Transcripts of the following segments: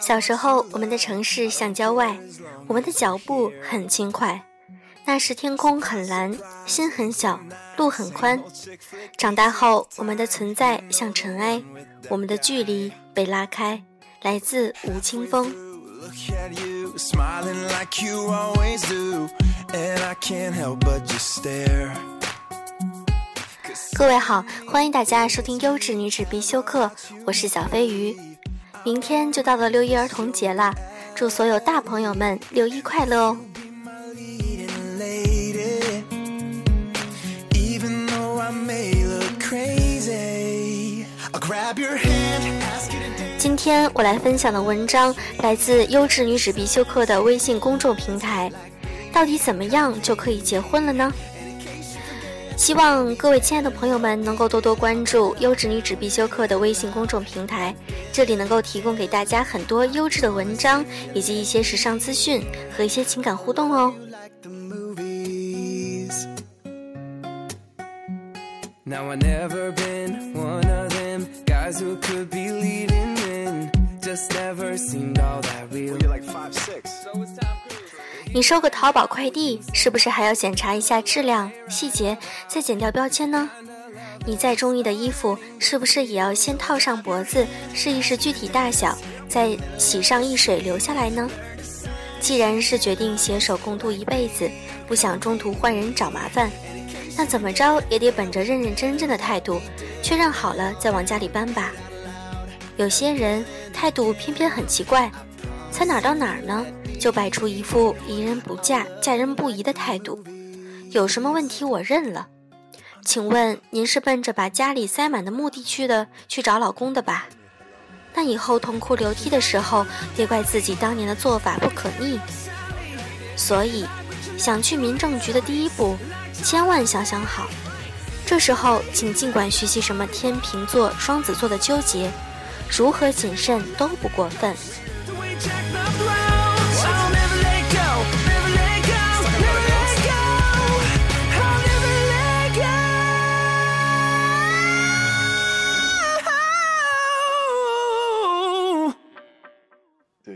小时候，我们的城市像郊外，我们的脚步很轻快。那时天空很蓝，心很小，路很宽。长大后，我们的存在像尘埃，我们的距离被拉开，来自吴青峰。各位好，欢迎大家收听优质女子必修课，我是小飞鱼。明天就到了六一儿童节啦，祝所有大朋友们六一快乐哦！今天我来分享的文章来自优质女子必修课的微信公众平台。到底怎么样就可以结婚了呢？希望各位亲爱的朋友们能够多多关注优质女子必修课的微信公众平台，这里能够提供给大家很多优质的文章，以及一些时尚资讯和一些情感互动哦。你收个淘宝快递，是不是还要检查一下质量、细节，再剪掉标签呢？你再中意的衣服，是不是也要先套上脖子，试一试具体大小，再洗上一水留下来呢？既然是决定携手共度一辈子，不想中途换人找麻烦，那怎么着也得本着认认真真的态度，确认好了再往家里搬吧。有些人态度偏偏很奇怪，才哪儿到哪儿呢？就摆出一副宜人不嫁、嫁人不疑的态度，有什么问题我认了。请问您是奔着把家里塞满的目的去的，去找老公的吧？那以后痛哭流涕的时候，别怪自己当年的做法不可逆。所以，想去民政局的第一步，千万想想好。这时候，请尽管学习什么天平座、双子座的纠结，如何谨慎都不过分。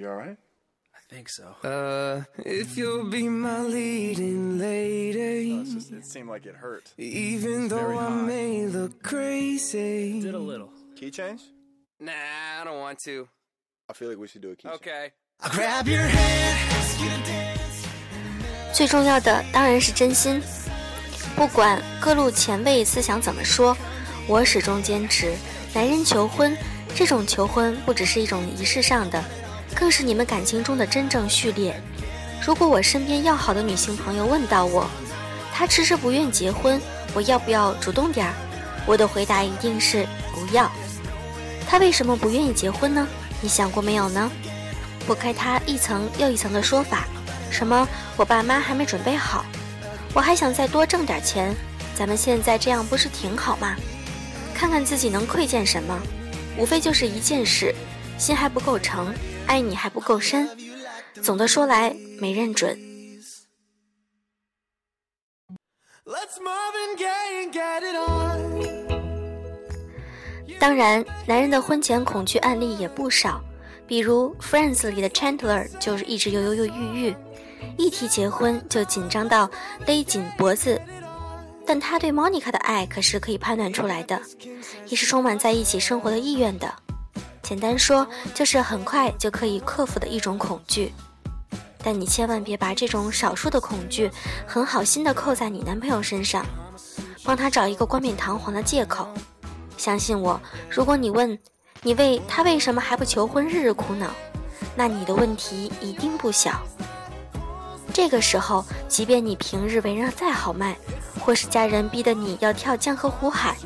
You all right? I think so. Uh, if you'll be my leading lady. Uh, just, it seemed like it hurt. Even though I may look crazy. Did a little. Key change? Nah, I don't want to. I feel like we should do a key okay. change. I'll grab your hand, ask you to dance. 最重要的当然是真心。不管各路前辈思想怎么说，我始终坚持，男人求婚这种求婚不只是一种仪式上的。 更是你们感情中的真正序列。如果我身边要好的女性朋友问到我，她迟迟不愿结婚，我要不要主动点儿？我的回答一定是不要。她为什么不愿意结婚呢？你想过没有呢？拨开她一层又一层的说法，什么我爸妈还没准备好，我还想再多挣点钱，咱们现在这样不是挺好吗？看看自己能窥见什么，无非就是一件事，心还不够诚。爱你还不够深，总的说来没认准。当然，男人的婚前恐惧案例也不少，比如《Friends》里的 Chandler 就是一直犹犹豫豫，一提结婚就紧张到勒紧脖子。但他对 Monica 的爱可是可以判断出来的，也是充满在一起生活的意愿的。简单说，就是很快就可以克服的一种恐惧，但你千万别把这种少数的恐惧很好心的扣在你男朋友身上，帮他找一个冠冕堂皇的借口。相信我，如果你问你为他为什么还不求婚，日日苦恼，那你的问题一定不小。这个时候，即便你平日为人再豪迈，或是家人逼得你要跳江河湖海，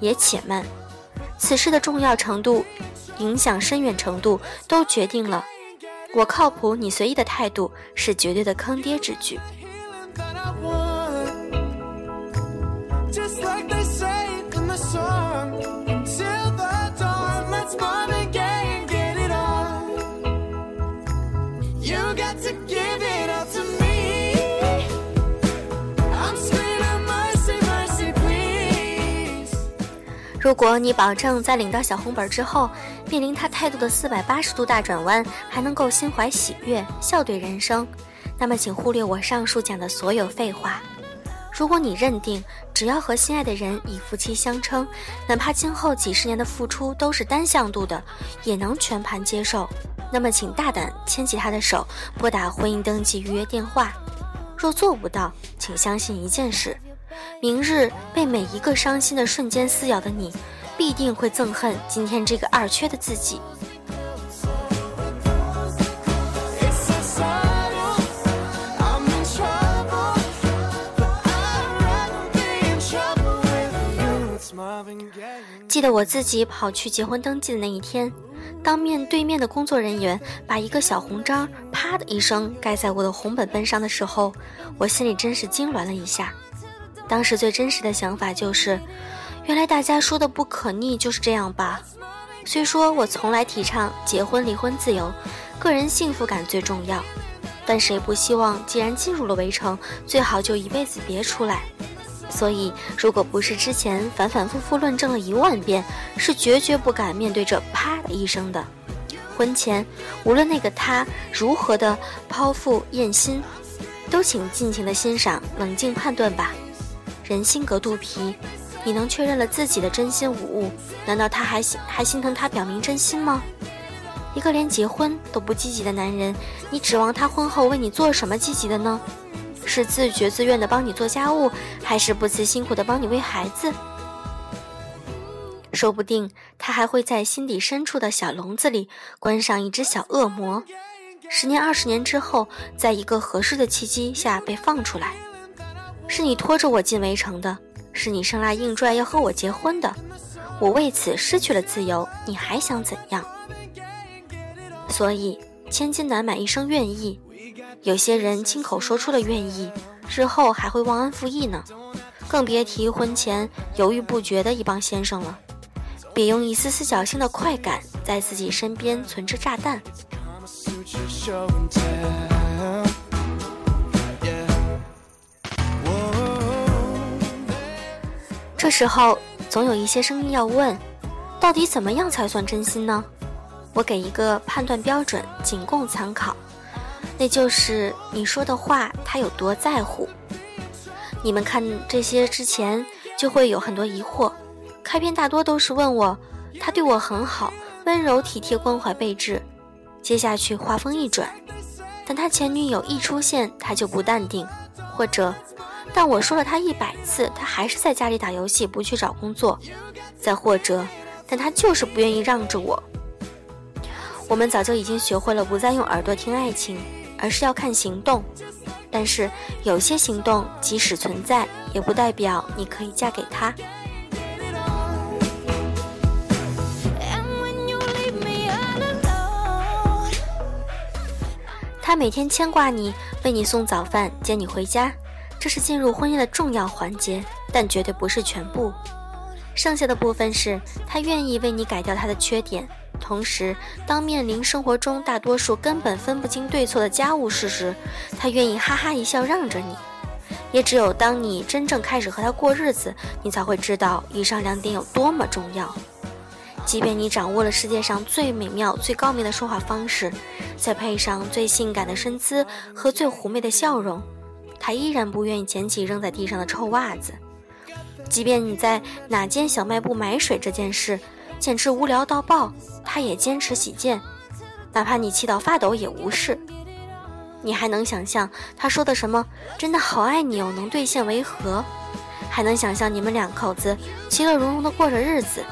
也且慢。此事的重要程度。影响深远程度都决定了我靠谱，你随意的态度是绝对的坑爹之举。如果你保证在领到小红本之后。面临他态度的四百八十度大转弯，还能够心怀喜悦，笑对人生，那么请忽略我上述讲的所有废话。如果你认定只要和心爱的人以夫妻相称，哪怕今后几十年的付出都是单向度的，也能全盘接受，那么请大胆牵起他的手，拨打婚姻登记预约电话。若做不到，请相信一件事：明日被每一个伤心的瞬间撕咬的你，必定会憎恨今天这个二缺的自己。记得我自己跑去结婚登记的那一天，当面对面的工作人员把一个小红章啪的一声盖在我的红本本上的时候，我心里真是痉挛了一下。当时最真实的想法就是，原来大家说的不可逆就是这样吧。虽说我从来提倡结婚离婚自由，个人幸福感最重要，但谁不希望既然进入了围城，最好就一辈子别出来。所以，如果不是之前反反复复论证了一万遍，是绝绝不敢面对这啪的一声的。婚前，无论那个他如何的剖腹验心，都请尽情的欣赏，冷静判断吧。人心隔肚皮，你能确认了自己的真心无误，难道他还心还心疼他表明真心吗？一个连结婚都不积极的男人，你指望他婚后为你做什么积极的呢？是自觉自愿的帮你做家务，还是不辞辛苦的帮你喂孩子？说不定他还会在心底深处的小笼子里关上一只小恶魔，十年二十年之后，在一个合适的契机下被放出来。是你拖着我进围城的，是你生拉硬拽要和我结婚的，我为此失去了自由，你还想怎样？所以千金难买一生愿意。有些人亲口说出了愿意，日后还会忘恩负义呢，更别提婚前犹豫不决的一帮先生了。别用一丝丝侥幸的快感在自己身边存着炸弹。这时候总有一些声音要问：到底怎么样才算真心呢？我给一个判断标准，仅供参考。那就是你说的话，他有多在乎。你们看这些之前就会有很多疑惑，开篇大多都是问我，他对我很好，温柔体贴，关怀备至。接下去话锋一转，等他前女友一出现，他就不淡定，或者，但我说了他一百次，他还是在家里打游戏，不去找工作。再或者，但他就是不愿意让着我。我们早就已经学会了不再用耳朵听爱情。而是要看行动，但是有些行动即使存在，也不代表你可以嫁给他。他每天牵挂你，为你送早饭，接你回家，这是进入婚姻的重要环节，但绝对不是全部。剩下的部分是他愿意为你改掉他的缺点。同时，当面临生活中大多数根本分不清对错的家务事时，他愿意哈哈一笑让着你。也只有当你真正开始和他过日子，你才会知道以上两点有多么重要。即便你掌握了世界上最美妙、最高明的说话方式，再配上最性感的身姿和最妩媚的笑容，他依然不愿意捡起扔在地上的臭袜子。即便你在哪间小卖部买水这件事。简直无聊到爆，他也坚持洗剑，哪怕你气到发抖也无视。你还能想象他说的什么“真的好爱你哦”能兑现为何？还能想象你们两口子其乐融融的过着日子？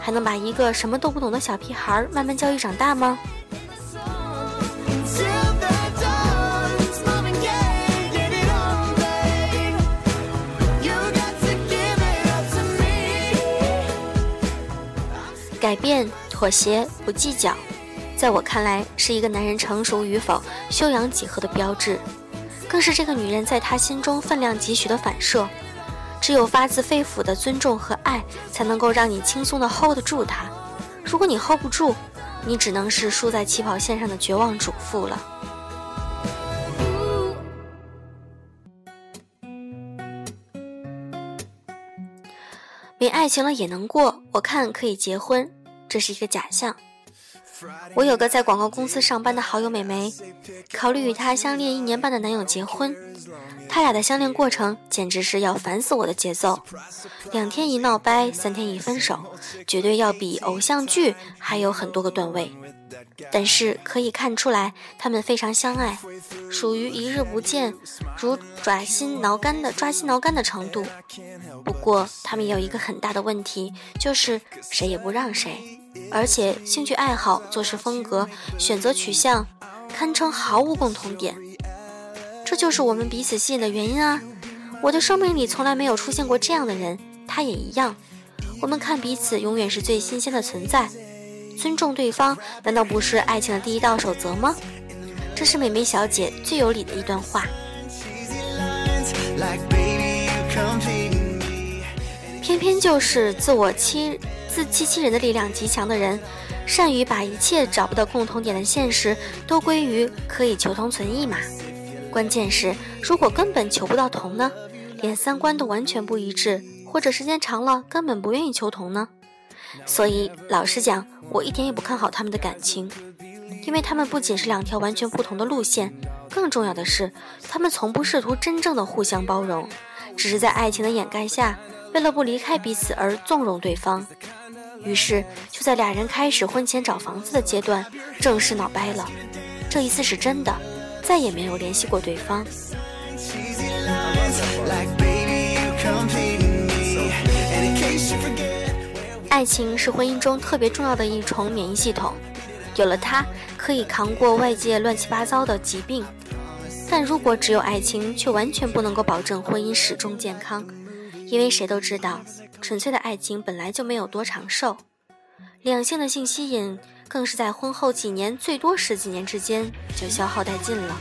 还能把一个什么都不懂的小屁孩慢慢教育长大吗？变、妥协、不计较，在我看来是一个男人成熟与否、修养几何的标志，更是这个女人在他心中分量几许的反射。只有发自肺腑的尊重和爱，才能够让你轻松的 hold 得住他。如果你 hold 不住，你只能是输在起跑线上的绝望主妇了。没爱情了也能过，我看可以结婚，这是一个假象。我有个在广告公司上班的好友美眉，考虑与她相恋一年半的男友结婚。他俩的相恋过程简直是要烦死我的节奏，两天一闹掰，三天一分手，绝对要比偶像剧还有很多个段位。但是可以看出来，他们非常相爱，属于一日不见如抓心挠肝的抓心挠肝的程度。不过他们也有一个很大的问题，就是谁也不让谁，而且兴趣爱好、做事风格、选择取向，堪称毫无共同点。这就是我们彼此吸引的原因啊！我的生命里从来没有出现过这样的人，他也一样。我们看彼此永远是最新鲜的存在，尊重对方难道不是爱情的第一道守则吗？这是美美小姐最有理的一段话。偏偏就是自我欺、自欺欺人的力量极强的人，善于把一切找不到共同点的现实都归于可以求同存异嘛。关键是，如果根本求不到同呢？连三观都完全不一致，或者时间长了根本不愿意求同呢？所以，老实讲，我一点也不看好他们的感情，因为他们不仅是两条完全不同的路线，更重要的是，他们从不试图真正的互相包容，只是在爱情的掩盖下，为了不离开彼此而纵容对方。于是，就在俩人开始婚前找房子的阶段，正式闹掰了。这一次是真的。再也没有联系过对方。爱情是婚姻中特别重要的一重免疫系统，有了它可以扛过外界乱七八糟的疾病。但如果只有爱情，却完全不能够保证婚姻始终健康，因为谁都知道，纯粹的爱情本来就没有多长寿。两性的性吸引。更是在婚后几年，最多十几年之间就消耗殆尽了。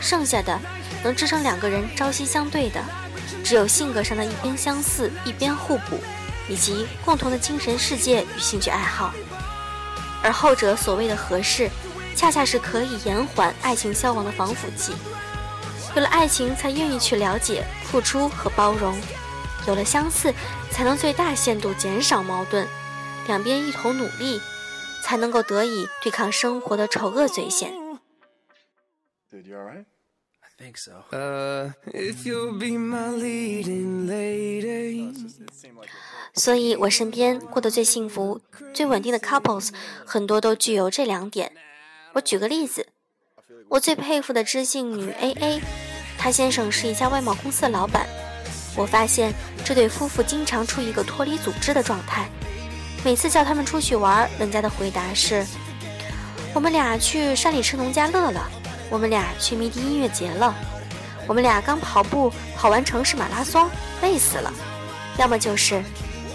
剩下的能支撑两个人朝夕相对的，只有性格上的一边相似，一边互补，以及共同的精神世界与兴趣爱好。而后者所谓的合适，恰恰是可以延缓爱情消亡的防腐剂。有了爱情，才愿意去了解、付出和包容；有了相似，才能最大限度减少矛盾，两边一同努力。才能够得以对抗生活的丑恶嘴脸嘴脸。所以，我身边过得最幸福、最稳定的 couples，很多都具有这两点。我举个例子，我最佩服的知性女 A A，她先生是一家外贸公司的老板。我发现这对夫妇经常处于一个脱离组织的状态。每次叫他们出去玩，人家的回答是：“我们俩去山里吃农家乐了，我们俩去迷笛音乐节了，我们俩刚跑步跑完城市马拉松，累死了。”要么就是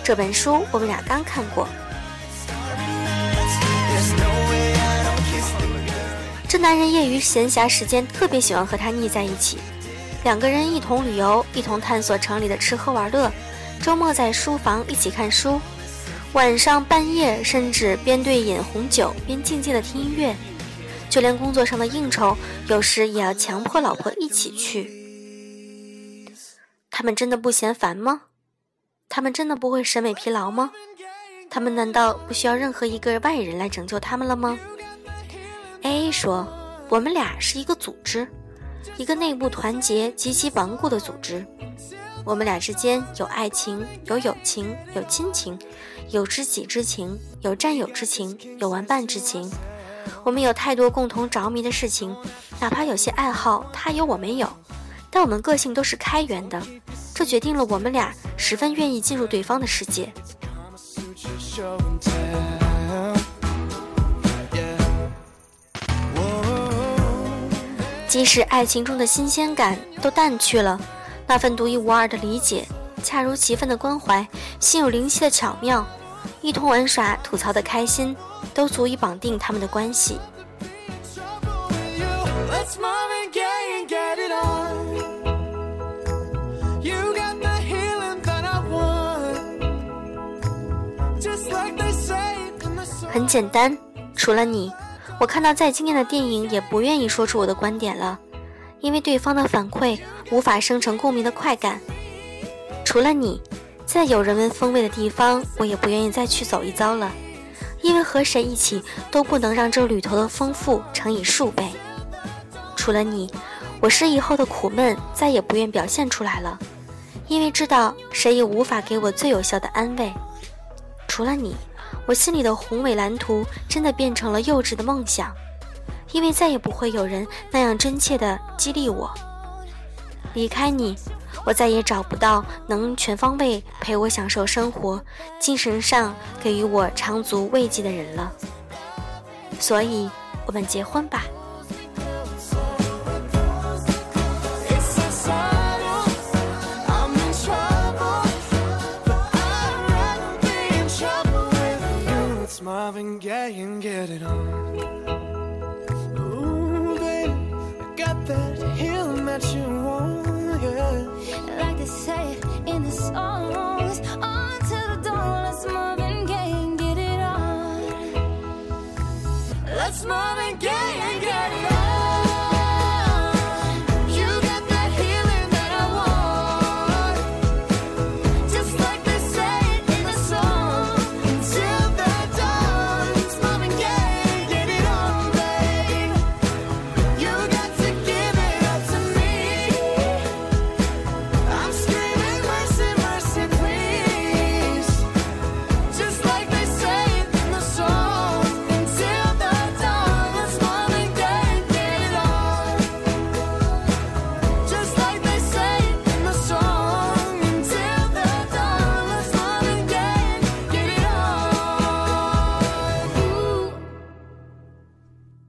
这本书我们俩刚看过。这男人业余闲暇时间特别喜欢和他腻在一起，两个人一同旅游，一同探索城里的吃喝玩乐，周末在书房一起看书。晚上半夜，甚至边对饮红酒边静静的听音乐，就连工作上的应酬，有时也要强迫老婆一起去。他们真的不嫌烦吗？他们真的不会审美疲劳吗？他们难道不需要任何一个外人来拯救他们了吗？A A 说：“我们俩是一个组织，一个内部团结、极其顽固的组织。我们俩之间有爱情，有友情，有亲情。”有知己之情，有战友之情，有玩伴之情。我们有太多共同着迷的事情，哪怕有些爱好他有我没有，但我们个性都是开源的，这决定了我们俩十分愿意进入对方的世界。即使爱情中的新鲜感都淡去了，那份独一无二的理解，恰如其分的关怀，心有灵犀的巧妙。一同玩耍、吐槽的开心，都足以绑定他们的关系。很简单，除了你，我看到再惊艳的电影也不愿意说出我的观点了，因为对方的反馈无法生成共鸣的快感。除了你。再有人文风味的地方，我也不愿意再去走一遭了，因为和谁一起都不能让这旅途的丰富乘以数倍。除了你，我失忆后的苦闷再也不愿表现出来了，因为知道谁也无法给我最有效的安慰。除了你，我心里的宏伟蓝图真的变成了幼稚的梦想，因为再也不会有人那样真切的激励我。离开你。我再也找不到能全方位陪我享受生活、精神上给予我长足慰藉的人了，所以，我们结婚吧。in the songs. The dawn, let's move and get it on. Let's and get it on.